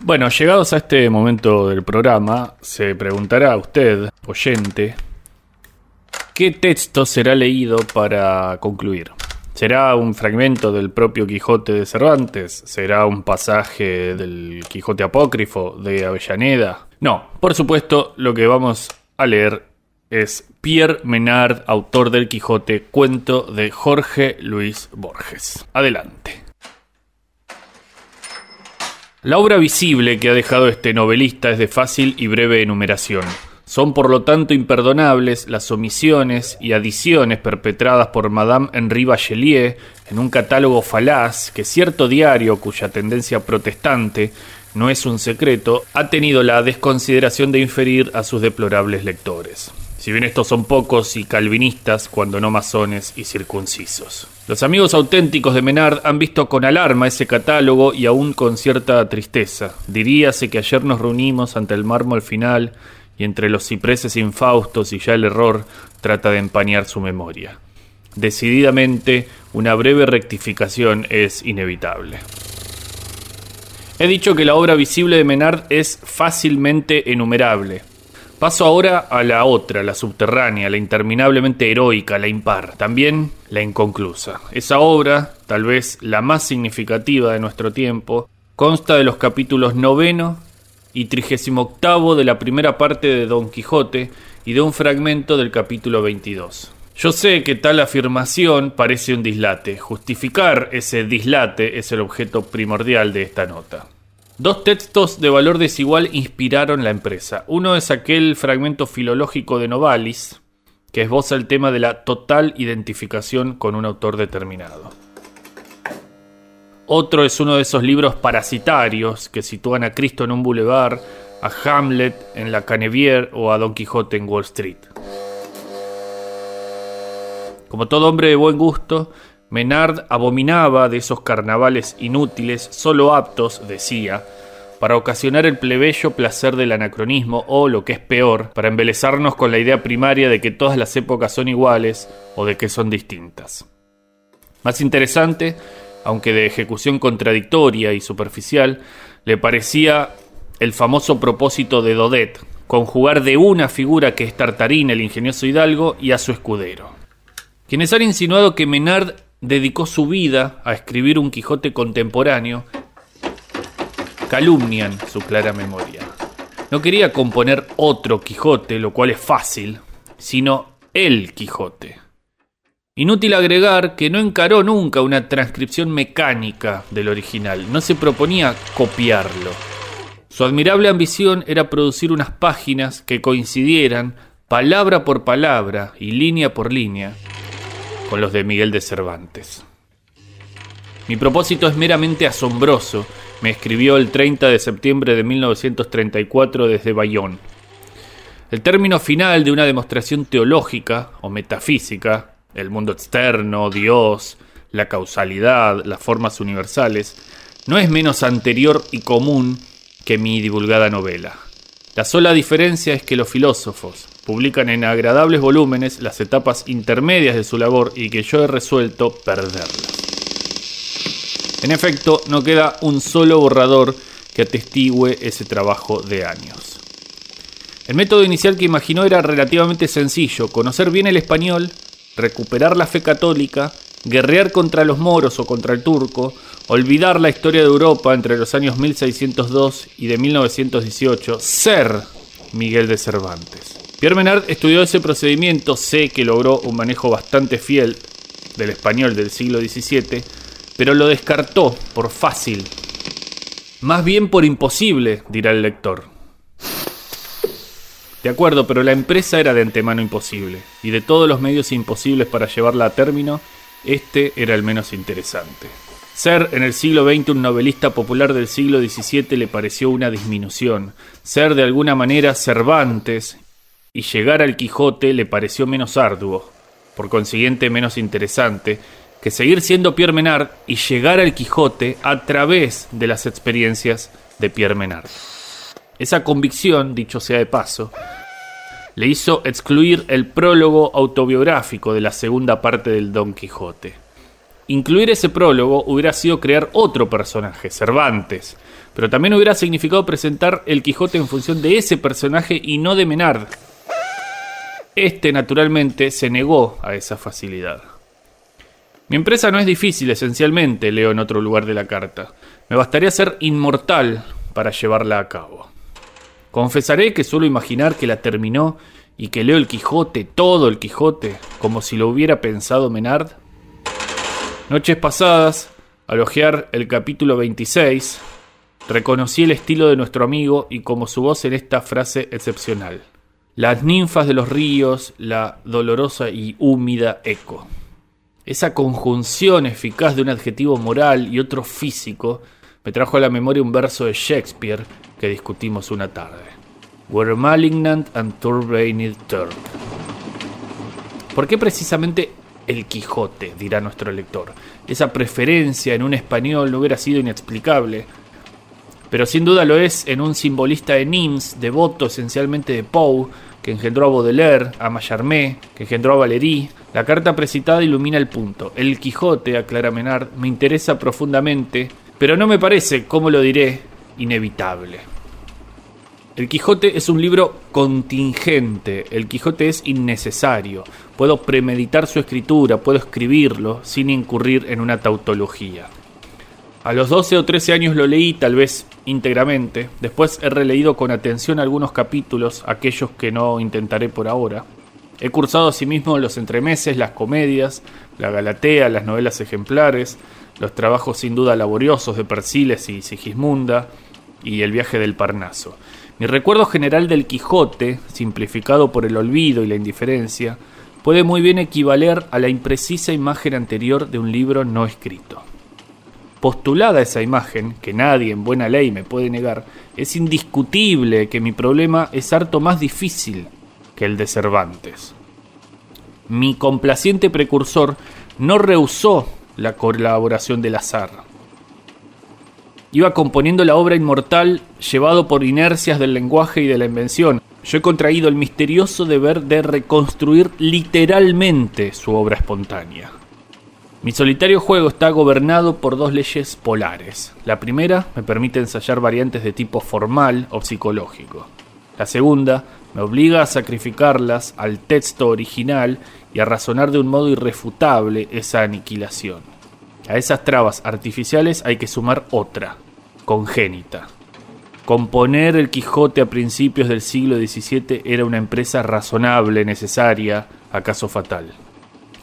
Bueno, llegados a este momento del programa, se preguntará a usted, oyente, ¿qué texto será leído para concluir? ¿Será un fragmento del propio Quijote de Cervantes? ¿Será un pasaje del Quijote apócrifo de Avellaneda? No, por supuesto, lo que vamos a leer es Pierre Menard, autor del Quijote, cuento de Jorge Luis Borges. Adelante. La obra visible que ha dejado este novelista es de fácil y breve enumeración. Son por lo tanto imperdonables las omisiones y adiciones perpetradas por Madame Henri Bachelier en un catálogo falaz que cierto diario cuya tendencia protestante no es un secreto ha tenido la desconsideración de inferir a sus deplorables lectores si bien estos son pocos y calvinistas, cuando no masones y circuncisos. Los amigos auténticos de Menard han visto con alarma ese catálogo y aún con cierta tristeza. Diríase que ayer nos reunimos ante el mármol final y entre los cipreses infaustos y ya el error trata de empañar su memoria. Decididamente, una breve rectificación es inevitable. He dicho que la obra visible de Menard es fácilmente enumerable, Paso ahora a la otra, la subterránea, la interminablemente heroica, la impar, también la inconclusa. Esa obra, tal vez la más significativa de nuestro tiempo, consta de los capítulos noveno y trigésimo octavo de la primera parte de Don Quijote y de un fragmento del capítulo 22. Yo sé que tal afirmación parece un dislate. Justificar ese dislate es el objeto primordial de esta nota. Dos textos de valor desigual inspiraron la empresa. Uno es aquel fragmento filológico de Novalis, que esboza el tema de la total identificación con un autor determinado. Otro es uno de esos libros parasitarios que sitúan a Cristo en un boulevard, a Hamlet en la Canevier o a Don Quijote en Wall Street. Como todo hombre de buen gusto, Menard abominaba de esos carnavales inútiles, solo aptos, decía, para ocasionar el plebeyo placer del anacronismo o, lo que es peor, para embelezarnos con la idea primaria de que todas las épocas son iguales o de que son distintas. Más interesante, aunque de ejecución contradictoria y superficial, le parecía el famoso propósito de Dodet, conjugar de una figura que es Tartarín, el ingenioso hidalgo, y a su escudero. Quienes han insinuado que Menard dedicó su vida a escribir un Quijote contemporáneo, calumnian su clara memoria. No quería componer otro Quijote, lo cual es fácil, sino el Quijote. Inútil agregar que no encaró nunca una transcripción mecánica del original, no se proponía copiarlo. Su admirable ambición era producir unas páginas que coincidieran palabra por palabra y línea por línea con los de Miguel de Cervantes. Mi propósito es meramente asombroso, me escribió el 30 de septiembre de 1934 desde Bayón. El término final de una demostración teológica o metafísica, el mundo externo, Dios, la causalidad, las formas universales, no es menos anterior y común que mi divulgada novela. La sola diferencia es que los filósofos publican en agradables volúmenes las etapas intermedias de su labor y que yo he resuelto perderlas. En efecto, no queda un solo borrador que atestigue ese trabajo de años. El método inicial que imaginó era relativamente sencillo, conocer bien el español, recuperar la fe católica, guerrear contra los moros o contra el turco, olvidar la historia de Europa entre los años 1602 y de 1918, ser Miguel de Cervantes. Pierre Menard estudió ese procedimiento, sé que logró un manejo bastante fiel del español del siglo XVII, pero lo descartó por fácil. Más bien por imposible, dirá el lector. De acuerdo, pero la empresa era de antemano imposible, y de todos los medios imposibles para llevarla a término, este era el menos interesante. Ser en el siglo XX un novelista popular del siglo XVII le pareció una disminución. Ser de alguna manera Cervantes y llegar al Quijote le pareció menos arduo, por consiguiente menos interesante, que seguir siendo Pierre Menard y llegar al Quijote a través de las experiencias de Pierre Menard. Esa convicción, dicho sea de paso, le hizo excluir el prólogo autobiográfico de la segunda parte del Don Quijote. Incluir ese prólogo hubiera sido crear otro personaje, Cervantes, pero también hubiera significado presentar el Quijote en función de ese personaje y no de Menard. Este, naturalmente, se negó a esa facilidad. Mi empresa no es difícil, esencialmente, leo en otro lugar de la carta. Me bastaría ser inmortal para llevarla a cabo. Confesaré que suelo imaginar que la terminó y que leo el Quijote, todo el Quijote, como si lo hubiera pensado Menard. Noches pasadas, al hojear el capítulo 26, Reconocí el estilo de nuestro amigo y como su voz en esta frase excepcional. Las ninfas de los ríos, la dolorosa y húmida eco. Esa conjunción eficaz de un adjetivo moral y otro físico me trajo a la memoria un verso de Shakespeare que discutimos una tarde. Were malignant and turbaned Turk. ¿Por qué precisamente el Quijote? dirá nuestro lector. Esa preferencia en un español no hubiera sido inexplicable pero sin duda lo es en un simbolista de Nims, devoto esencialmente de Poe, que engendró a Baudelaire, a Mallarmé, que engendró a Valéry. La carta precitada ilumina el punto. El Quijote, aclara Menard, me interesa profundamente, pero no me parece, como lo diré, inevitable. El Quijote es un libro contingente, el Quijote es innecesario. Puedo premeditar su escritura, puedo escribirlo sin incurrir en una tautología. A los 12 o 13 años lo leí, tal vez íntegramente. Después he releído con atención algunos capítulos, aquellos que no intentaré por ahora. He cursado asimismo los entremeses, las comedias, la Galatea, las novelas ejemplares, los trabajos sin duda laboriosos de Persiles y Sigismunda y el viaje del Parnaso. Mi recuerdo general del Quijote, simplificado por el olvido y la indiferencia, puede muy bien equivaler a la imprecisa imagen anterior de un libro no escrito. Postulada esa imagen, que nadie en buena ley me puede negar, es indiscutible que mi problema es harto más difícil que el de Cervantes. Mi complaciente precursor no rehusó la colaboración del azar. Iba componiendo la obra inmortal llevado por inercias del lenguaje y de la invención. Yo he contraído el misterioso deber de reconstruir literalmente su obra espontánea. Mi solitario juego está gobernado por dos leyes polares. La primera me permite ensayar variantes de tipo formal o psicológico. La segunda me obliga a sacrificarlas al texto original y a razonar de un modo irrefutable esa aniquilación. A esas trabas artificiales hay que sumar otra, congénita. Componer el Quijote a principios del siglo XVII era una empresa razonable, necesaria, acaso fatal.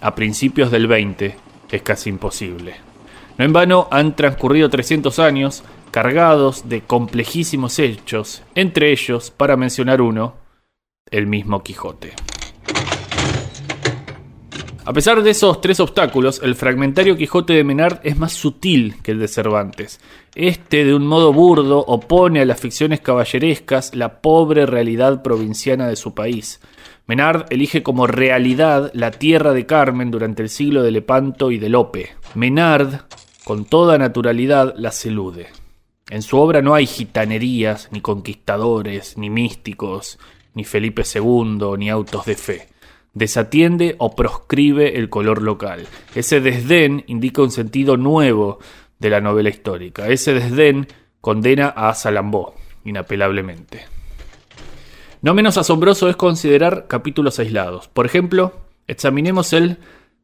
A principios del XX es casi imposible. No en vano han transcurrido 300 años cargados de complejísimos hechos, entre ellos, para mencionar uno, el mismo Quijote. A pesar de esos tres obstáculos, el fragmentario Quijote de Menard es más sutil que el de Cervantes. Este, de un modo burdo, opone a las ficciones caballerescas la pobre realidad provinciana de su país. Menard elige como realidad la tierra de Carmen durante el siglo de Lepanto y de Lope. Menard, con toda naturalidad, las elude. En su obra no hay gitanerías, ni conquistadores, ni místicos, ni Felipe II, ni autos de fe. Desatiende o proscribe el color local. Ese desdén indica un sentido nuevo de la novela histórica. Ese desdén condena a Salambó, inapelablemente. No menos asombroso es considerar capítulos aislados. Por ejemplo, examinemos el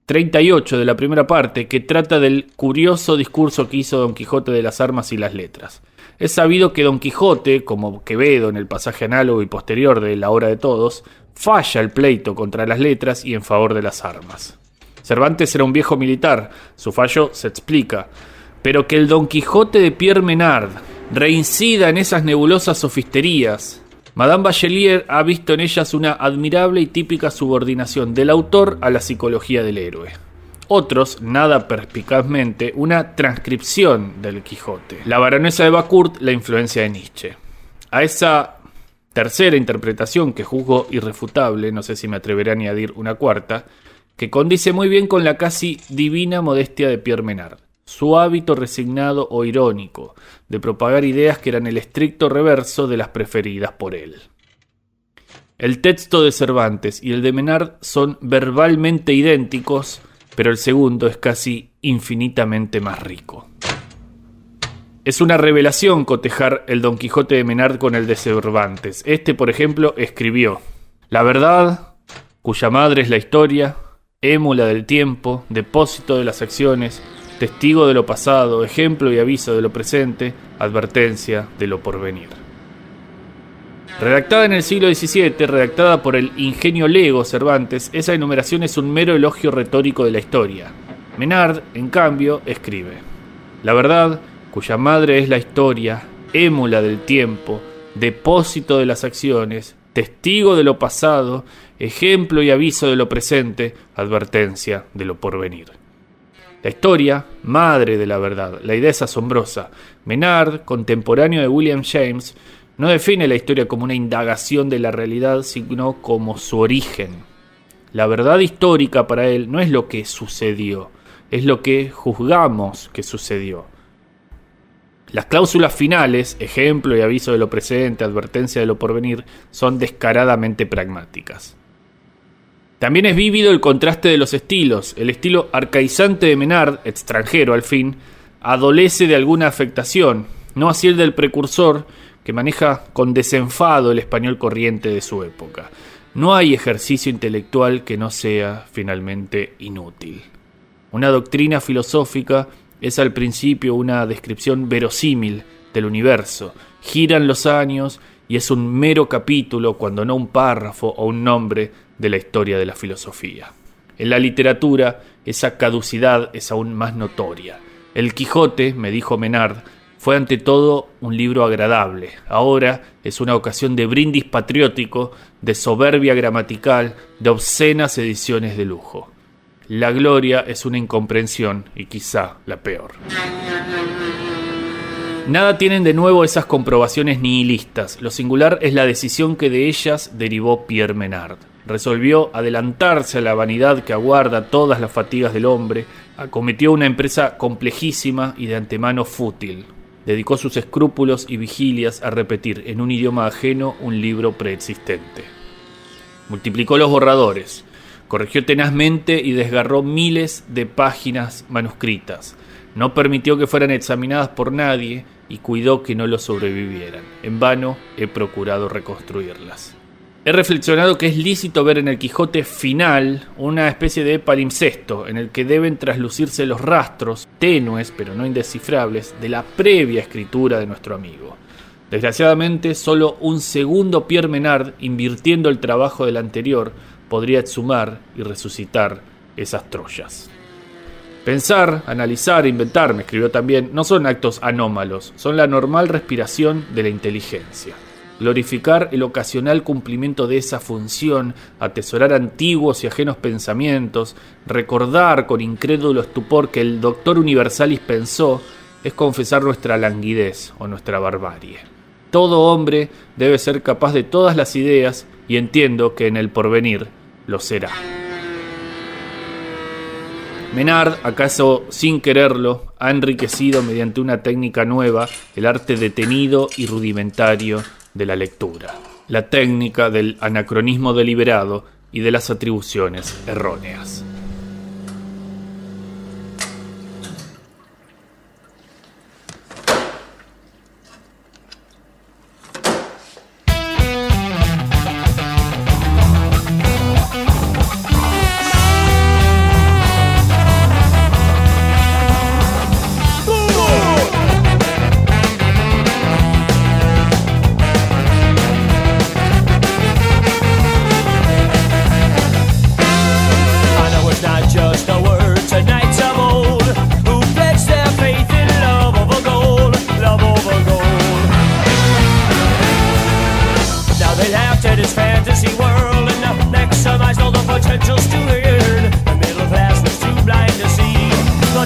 38 de la primera parte, que trata del curioso discurso que hizo Don Quijote de las armas y las letras. Es sabido que Don Quijote, como Quevedo en el pasaje análogo y posterior de La hora de todos, falla el pleito contra las letras y en favor de las armas. Cervantes era un viejo militar, su fallo se explica, pero que el Don Quijote de Pierre Menard reincida en esas nebulosas sofisterías, Madame Bachelier ha visto en ellas una admirable y típica subordinación del autor a la psicología del héroe. Otros, nada perspicazmente, una transcripción del Quijote. La baronesa de Bacourt, la influencia de Nietzsche. A esa tercera interpretación que juzgo irrefutable, no sé si me atreveré a añadir una cuarta, que condice muy bien con la casi divina modestia de Pierre Menard su hábito resignado o irónico de propagar ideas que eran el estricto reverso de las preferidas por él. El texto de Cervantes y el de Menard son verbalmente idénticos, pero el segundo es casi infinitamente más rico. Es una revelación cotejar el Don Quijote de Menard con el de Cervantes. Este, por ejemplo, escribió La verdad, cuya madre es la historia, émula del tiempo, depósito de las acciones, testigo de lo pasado, ejemplo y aviso de lo presente, advertencia de lo porvenir. Redactada en el siglo XVII, redactada por el ingenio lego Cervantes, esa enumeración es un mero elogio retórico de la historia. Menard, en cambio, escribe, La verdad, cuya madre es la historia, émula del tiempo, depósito de las acciones, testigo de lo pasado, ejemplo y aviso de lo presente, advertencia de lo porvenir. La historia, madre de la verdad, la idea es asombrosa. Menard, contemporáneo de William James, no define la historia como una indagación de la realidad, sino como su origen. La verdad histórica para él no es lo que sucedió, es lo que juzgamos que sucedió. Las cláusulas finales, ejemplo y aviso de lo presente, advertencia de lo porvenir, son descaradamente pragmáticas. También es vívido el contraste de los estilos. El estilo arcaizante de Menard, extranjero al fin, adolece de alguna afectación, no así el del precursor, que maneja con desenfado el español corriente de su época. No hay ejercicio intelectual que no sea finalmente inútil. Una doctrina filosófica es al principio una descripción verosímil del universo. Giran los años y es un mero capítulo, cuando no un párrafo o un nombre de la historia de la filosofía. En la literatura, esa caducidad es aún más notoria. El Quijote, me dijo Menard, fue ante todo un libro agradable. Ahora es una ocasión de brindis patriótico, de soberbia gramatical, de obscenas ediciones de lujo. La gloria es una incomprensión y quizá la peor. Nada tienen de nuevo esas comprobaciones nihilistas. Lo singular es la decisión que de ellas derivó Pierre Menard resolvió adelantarse a la vanidad que aguarda todas las fatigas del hombre, acometió una empresa complejísima y de antemano fútil. Dedicó sus escrúpulos y vigilias a repetir en un idioma ajeno un libro preexistente. Multiplicó los borradores, corrigió tenazmente y desgarró miles de páginas manuscritas. No permitió que fueran examinadas por nadie y cuidó que no lo sobrevivieran. En vano he procurado reconstruirlas. He reflexionado que es lícito ver en el Quijote final una especie de palimpsesto en el que deben traslucirse los rastros, tenues pero no indescifrables, de la previa escritura de nuestro amigo. Desgraciadamente, solo un segundo Pierre Menard, invirtiendo el trabajo del anterior, podría exhumar y resucitar esas Troyas. Pensar, analizar, inventar, me escribió también, no son actos anómalos, son la normal respiración de la inteligencia glorificar el ocasional cumplimiento de esa función, atesorar antiguos y ajenos pensamientos, recordar con incrédulo estupor que el doctor Universalis pensó, es confesar nuestra languidez o nuestra barbarie. Todo hombre debe ser capaz de todas las ideas y entiendo que en el porvenir lo será. Menard, acaso sin quererlo, ha enriquecido mediante una técnica nueva el arte detenido y rudimentario de la lectura, la técnica del anacronismo deliberado y de las atribuciones erróneas.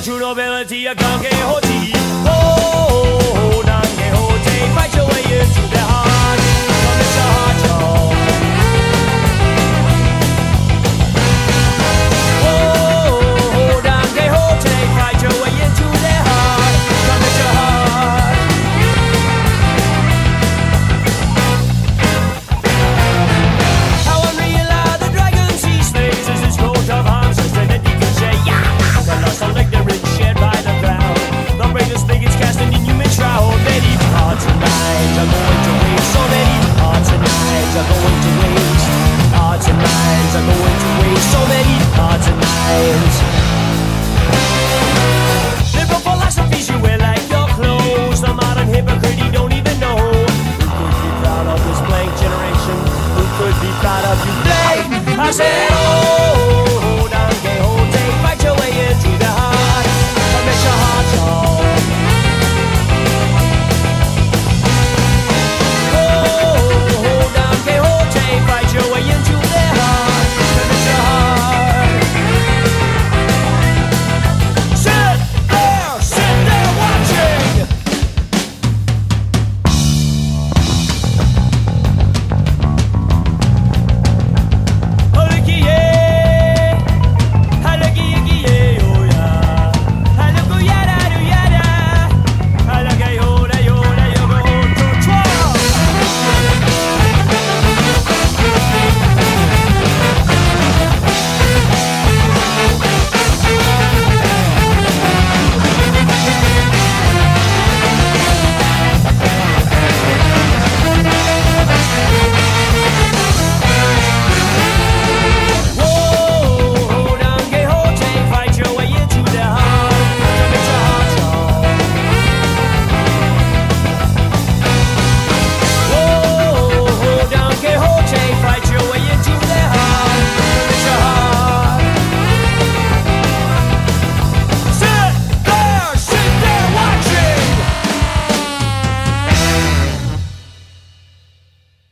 durability, a get game, out of your blade. I said, oh.